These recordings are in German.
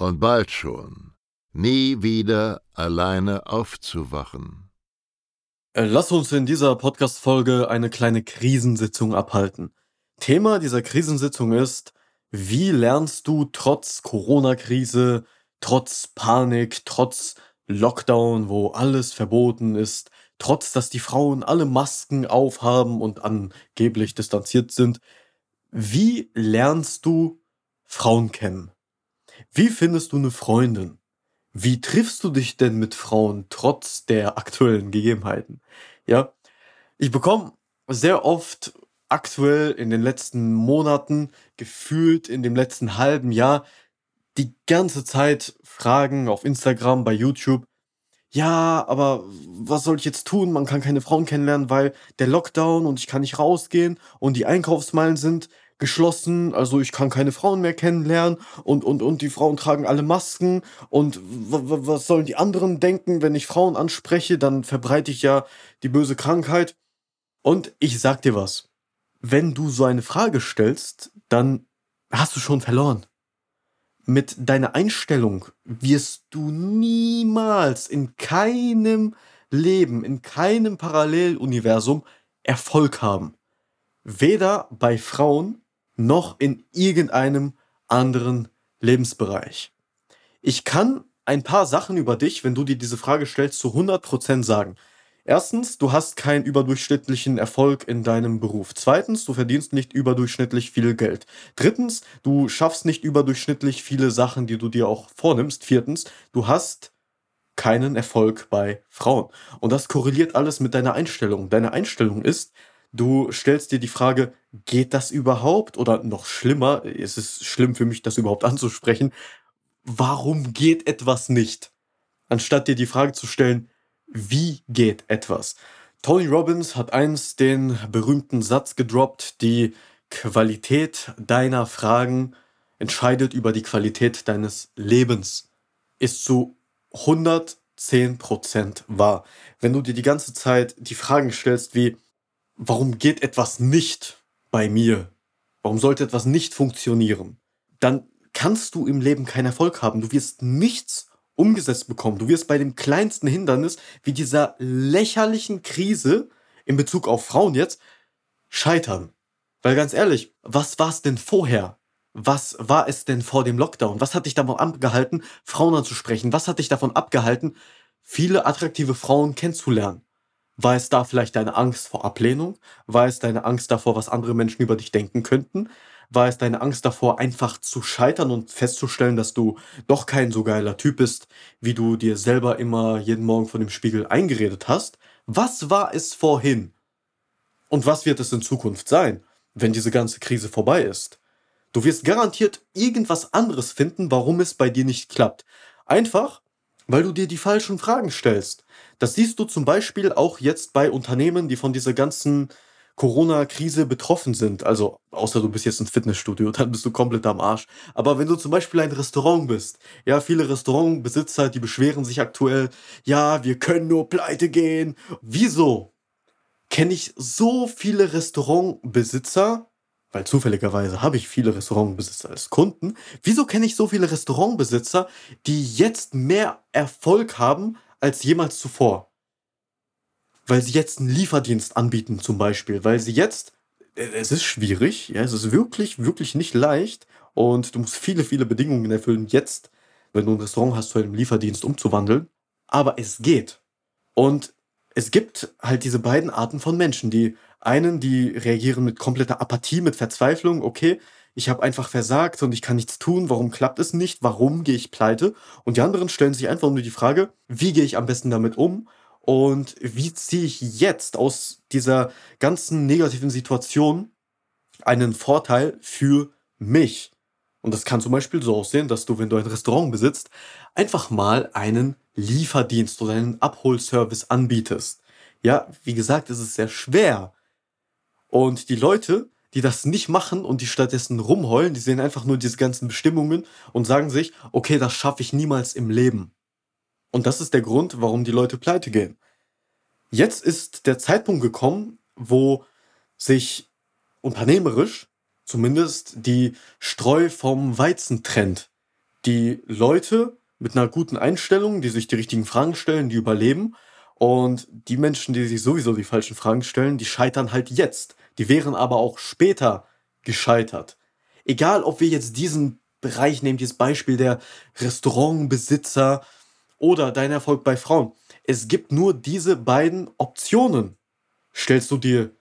und bald schon nie wieder alleine aufzuwachen. Äh, lass uns in dieser Podcast-Folge eine kleine Krisensitzung abhalten. Thema dieser Krisensitzung ist, wie lernst du trotz Corona-Krise, trotz Panik, trotz Lockdown, wo alles verboten ist, trotz dass die Frauen alle Masken aufhaben und angeblich distanziert sind, wie lernst du Frauen kennen? Wie findest du eine Freundin? Wie triffst du dich denn mit Frauen trotz der aktuellen Gegebenheiten? Ja, ich bekomme sehr oft aktuell in den letzten Monaten, gefühlt in dem letzten halben Jahr, die ganze Zeit Fragen auf Instagram, bei YouTube. Ja, aber was soll ich jetzt tun? Man kann keine Frauen kennenlernen, weil der Lockdown und ich kann nicht rausgehen und die Einkaufsmeilen sind geschlossen, also ich kann keine Frauen mehr kennenlernen. Und, und, und die Frauen tragen alle Masken. Und was sollen die anderen denken, wenn ich Frauen anspreche, dann verbreite ich ja die böse Krankheit. Und ich sag dir was, wenn du so eine Frage stellst, dann hast du schon verloren. Mit deiner Einstellung wirst du niemals in keinem Leben, in keinem Paralleluniversum Erfolg haben. Weder bei Frauen noch in irgendeinem anderen Lebensbereich. Ich kann ein paar Sachen über dich, wenn du dir diese Frage stellst, zu 100% sagen. Erstens, du hast keinen überdurchschnittlichen Erfolg in deinem Beruf. Zweitens, du verdienst nicht überdurchschnittlich viel Geld. Drittens, du schaffst nicht überdurchschnittlich viele Sachen, die du dir auch vornimmst. Viertens, du hast keinen Erfolg bei Frauen. Und das korreliert alles mit deiner Einstellung. Deine Einstellung ist, du stellst dir die Frage, geht das überhaupt? Oder noch schlimmer, es ist schlimm für mich, das überhaupt anzusprechen, warum geht etwas nicht? Anstatt dir die Frage zu stellen, wie geht etwas? Tony Robbins hat einst den berühmten Satz gedroppt, die Qualität deiner Fragen entscheidet über die Qualität deines Lebens. Ist zu 110% wahr. Wenn du dir die ganze Zeit die Fragen stellst wie, warum geht etwas nicht bei mir? Warum sollte etwas nicht funktionieren? Dann kannst du im Leben keinen Erfolg haben. Du wirst nichts umgesetzt bekommen. Du wirst bei dem kleinsten Hindernis, wie dieser lächerlichen Krise in Bezug auf Frauen jetzt, scheitern. Weil ganz ehrlich, was war es denn vorher? Was war es denn vor dem Lockdown? Was hat dich davon abgehalten, Frauen anzusprechen? Was hat dich davon abgehalten, viele attraktive Frauen kennenzulernen? War es da vielleicht deine Angst vor Ablehnung? War es deine Angst davor, was andere Menschen über dich denken könnten? War es deine Angst davor, einfach zu scheitern und festzustellen, dass du doch kein so geiler Typ bist, wie du dir selber immer jeden Morgen vor dem Spiegel eingeredet hast? Was war es vorhin? Und was wird es in Zukunft sein, wenn diese ganze Krise vorbei ist? Du wirst garantiert irgendwas anderes finden, warum es bei dir nicht klappt. Einfach, weil du dir die falschen Fragen stellst. Das siehst du zum Beispiel auch jetzt bei Unternehmen, die von dieser ganzen Corona-Krise betroffen sind, also außer du bist jetzt ein Fitnessstudio, dann bist du komplett am Arsch. Aber wenn du zum Beispiel ein Restaurant bist, ja, viele Restaurantbesitzer, die beschweren sich aktuell, ja, wir können nur pleite gehen. Wieso? Kenne ich so viele Restaurantbesitzer, weil zufälligerweise habe ich viele Restaurantbesitzer als Kunden. Wieso kenne ich so viele Restaurantbesitzer, die jetzt mehr Erfolg haben als jemals zuvor? weil sie jetzt einen Lieferdienst anbieten zum Beispiel, weil sie jetzt, äh, es ist schwierig, ja, es ist wirklich, wirklich nicht leicht und du musst viele, viele Bedingungen erfüllen, jetzt wenn du ein Restaurant hast, zu einem Lieferdienst umzuwandeln. Aber es geht. Und es gibt halt diese beiden Arten von Menschen. Die einen, die reagieren mit kompletter Apathie, mit Verzweiflung. Okay, ich habe einfach versagt und ich kann nichts tun. Warum klappt es nicht? Warum gehe ich pleite? Und die anderen stellen sich einfach nur die Frage, wie gehe ich am besten damit um? Und wie ziehe ich jetzt aus dieser ganzen negativen Situation einen Vorteil für mich? Und das kann zum Beispiel so aussehen, dass du, wenn du ein Restaurant besitzt, einfach mal einen Lieferdienst oder einen Abholservice anbietest. Ja, wie gesagt, es ist sehr schwer. Und die Leute, die das nicht machen und die stattdessen rumheulen, die sehen einfach nur diese ganzen Bestimmungen und sagen sich, okay, das schaffe ich niemals im Leben. Und das ist der Grund, warum die Leute pleite gehen. Jetzt ist der Zeitpunkt gekommen, wo sich unternehmerisch zumindest die Streu vom Weizen trennt. Die Leute mit einer guten Einstellung, die sich die richtigen Fragen stellen, die überleben. Und die Menschen, die sich sowieso die falschen Fragen stellen, die scheitern halt jetzt. Die wären aber auch später gescheitert. Egal, ob wir jetzt diesen Bereich nehmen, dieses Beispiel der Restaurantbesitzer oder dein Erfolg bei Frauen. Es gibt nur diese beiden Optionen. Stellst du dir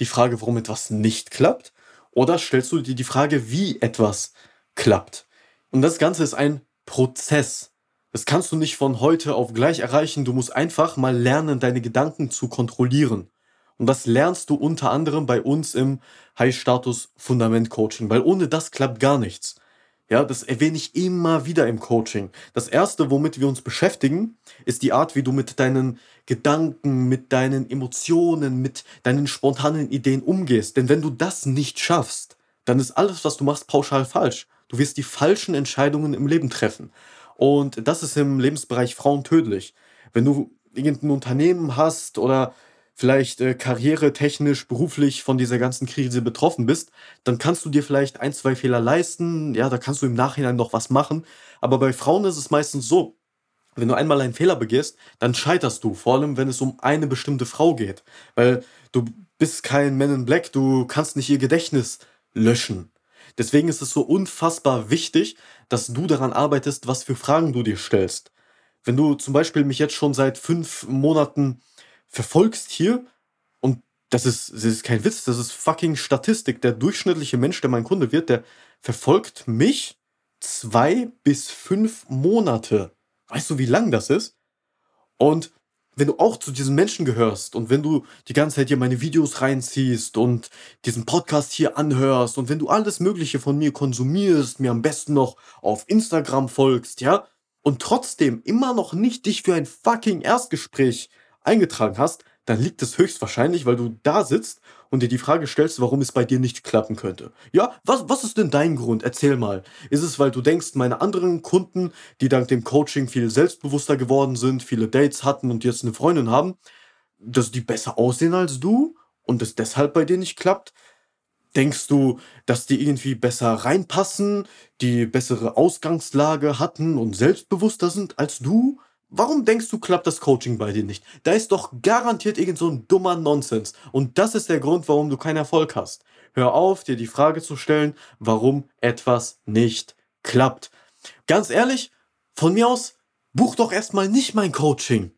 die Frage, warum etwas nicht klappt? Oder stellst du dir die Frage, wie etwas klappt? Und das Ganze ist ein Prozess. Das kannst du nicht von heute auf gleich erreichen. Du musst einfach mal lernen, deine Gedanken zu kontrollieren. Und das lernst du unter anderem bei uns im High-Status Fundament Coaching, weil ohne das klappt gar nichts. Ja, das erwähne ich immer wieder im Coaching. Das erste, womit wir uns beschäftigen, ist die Art, wie du mit deinen Gedanken, mit deinen Emotionen, mit deinen spontanen Ideen umgehst. Denn wenn du das nicht schaffst, dann ist alles, was du machst, pauschal falsch. Du wirst die falschen Entscheidungen im Leben treffen. Und das ist im Lebensbereich Frauen tödlich. Wenn du irgendein Unternehmen hast oder vielleicht äh, karrieretechnisch, beruflich von dieser ganzen Krise betroffen bist, dann kannst du dir vielleicht ein, zwei Fehler leisten. Ja, da kannst du im Nachhinein noch was machen. Aber bei Frauen ist es meistens so, wenn du einmal einen Fehler begehst, dann scheiterst du, vor allem wenn es um eine bestimmte Frau geht. Weil du bist kein Man in Black, du kannst nicht ihr Gedächtnis löschen. Deswegen ist es so unfassbar wichtig, dass du daran arbeitest, was für Fragen du dir stellst. Wenn du zum Beispiel mich jetzt schon seit fünf Monaten verfolgst hier, und das ist, das ist kein Witz, das ist fucking Statistik. Der durchschnittliche Mensch, der mein Kunde wird, der verfolgt mich zwei bis fünf Monate. Weißt du, wie lang das ist? Und wenn du auch zu diesen Menschen gehörst und wenn du die ganze Zeit hier meine Videos reinziehst und diesen Podcast hier anhörst und wenn du alles Mögliche von mir konsumierst, mir am besten noch auf Instagram folgst, ja, und trotzdem immer noch nicht dich für ein fucking Erstgespräch eingetragen hast, dann liegt es höchstwahrscheinlich, weil du da sitzt und dir die Frage stellst, warum es bei dir nicht klappen könnte. Ja, was, was ist denn dein Grund? Erzähl mal. Ist es, weil du denkst, meine anderen Kunden, die dank dem Coaching viel selbstbewusster geworden sind, viele Dates hatten und jetzt eine Freundin haben, dass die besser aussehen als du und es deshalb bei dir nicht klappt? Denkst du, dass die irgendwie besser reinpassen, die bessere Ausgangslage hatten und selbstbewusster sind als du? Warum denkst du, klappt das Coaching bei dir nicht? Da ist doch garantiert irgend so ein dummer Nonsens. Und das ist der Grund, warum du keinen Erfolg hast. Hör auf, dir die Frage zu stellen, warum etwas nicht klappt. Ganz ehrlich, von mir aus, buch doch erstmal nicht mein Coaching.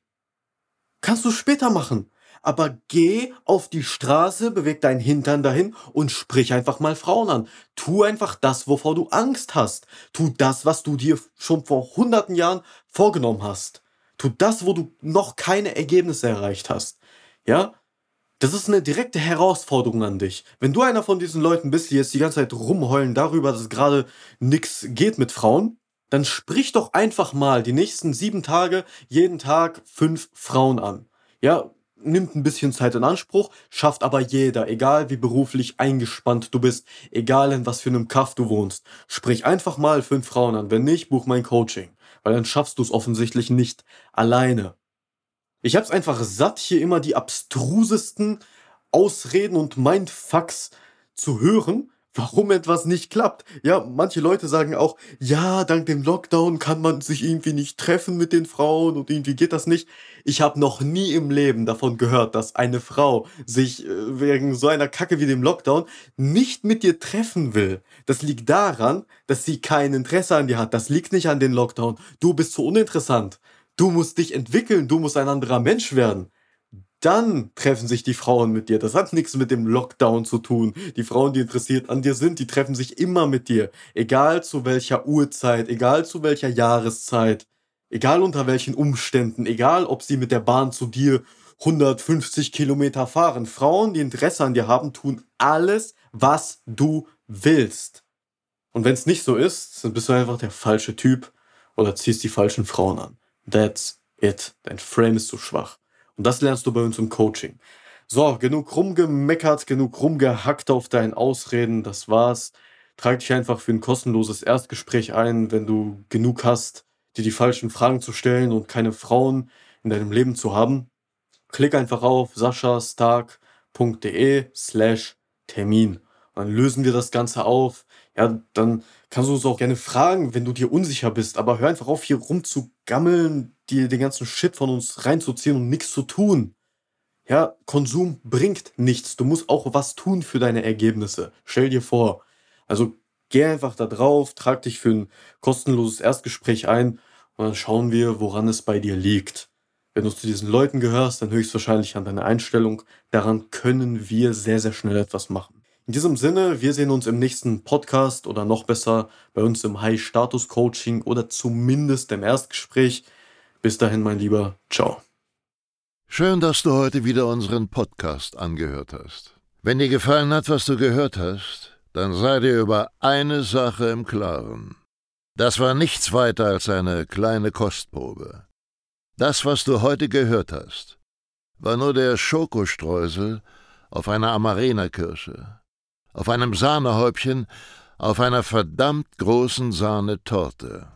Kannst du später machen. Aber geh auf die Straße, beweg deinen Hintern dahin und sprich einfach mal Frauen an. Tu einfach das, wovor du Angst hast. Tu das, was du dir schon vor hunderten Jahren vorgenommen hast. Tu das, wo du noch keine Ergebnisse erreicht hast. Ja? Das ist eine direkte Herausforderung an dich. Wenn du einer von diesen Leuten bist, die jetzt die ganze Zeit rumheulen darüber, dass gerade nichts geht mit Frauen, dann sprich doch einfach mal die nächsten sieben Tage jeden Tag fünf Frauen an. Ja, nimmt ein bisschen Zeit in Anspruch, schafft aber jeder, egal wie beruflich eingespannt du bist, egal in was für einem Kaff du wohnst. Sprich einfach mal fünf Frauen an. Wenn nicht, buch mein Coaching weil dann schaffst du es offensichtlich nicht alleine. Ich hab's einfach satt, hier immer die abstrusesten Ausreden und Mindfucks zu hören warum etwas nicht klappt. Ja, manche Leute sagen auch, ja, dank dem Lockdown kann man sich irgendwie nicht treffen mit den Frauen und irgendwie geht das nicht. Ich habe noch nie im Leben davon gehört, dass eine Frau sich äh, wegen so einer Kacke wie dem Lockdown nicht mit dir treffen will. Das liegt daran, dass sie kein Interesse an dir hat. Das liegt nicht an den Lockdown. Du bist zu uninteressant. Du musst dich entwickeln, du musst ein anderer Mensch werden dann treffen sich die Frauen mit dir. Das hat nichts mit dem Lockdown zu tun. Die Frauen, die interessiert an dir sind, die treffen sich immer mit dir. Egal zu welcher Uhrzeit, egal zu welcher Jahreszeit, egal unter welchen Umständen, egal ob sie mit der Bahn zu dir 150 Kilometer fahren. Frauen, die Interesse an dir haben, tun alles, was du willst. Und wenn es nicht so ist, dann bist du einfach der falsche Typ oder ziehst die falschen Frauen an. That's it. Dein Frame ist zu schwach. Und das lernst du bei uns im Coaching. So, genug rumgemeckert, genug rumgehackt auf deinen Ausreden. Das war's. Trag dich einfach für ein kostenloses Erstgespräch ein, wenn du genug hast, dir die falschen Fragen zu stellen und keine Frauen in deinem Leben zu haben. Klick einfach auf saschastark.de slash Termin. Dann lösen wir das Ganze auf. Ja, dann kannst du uns auch gerne fragen, wenn du dir unsicher bist. Aber hör einfach auf, hier rumzugammeln, dir den ganzen Shit von uns reinzuziehen und nichts zu tun. Ja, Konsum bringt nichts. Du musst auch was tun für deine Ergebnisse. Stell dir vor. Also geh einfach da drauf, trag dich für ein kostenloses Erstgespräch ein und dann schauen wir, woran es bei dir liegt. Wenn du zu diesen Leuten gehörst, dann höchstwahrscheinlich an deiner Einstellung. Daran können wir sehr, sehr schnell etwas machen. In diesem Sinne, wir sehen uns im nächsten Podcast oder noch besser bei uns im High-Status-Coaching oder zumindest im Erstgespräch. Bis dahin, mein Lieber. Ciao. Schön, dass du heute wieder unseren Podcast angehört hast. Wenn dir gefallen hat, was du gehört hast, dann sei dir über eine Sache im Klaren. Das war nichts weiter als eine kleine Kostprobe. Das, was du heute gehört hast, war nur der Schokostreusel auf einer Amarena-Kirsche auf einem Sahnehäubchen, auf einer verdammt großen Sahnetorte.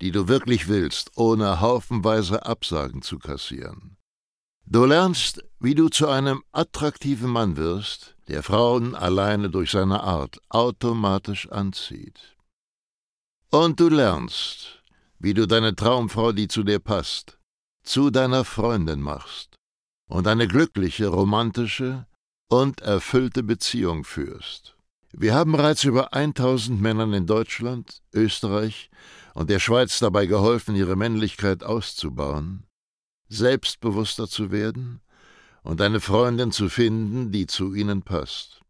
die du wirklich willst, ohne haufenweise Absagen zu kassieren. Du lernst, wie du zu einem attraktiven Mann wirst, der Frauen alleine durch seine Art automatisch anzieht. Und du lernst, wie du deine Traumfrau, die zu dir passt, zu deiner Freundin machst und eine glückliche, romantische, und erfüllte Beziehung führst. Wir haben bereits über 1000 Männern in Deutschland, Österreich und der Schweiz dabei geholfen, ihre Männlichkeit auszubauen, selbstbewusster zu werden und eine Freundin zu finden, die zu ihnen passt.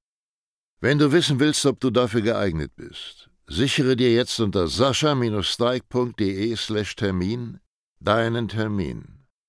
Wenn du wissen willst, ob du dafür geeignet bist, sichere dir jetzt unter sascha-steig.de/termin deinen Termin.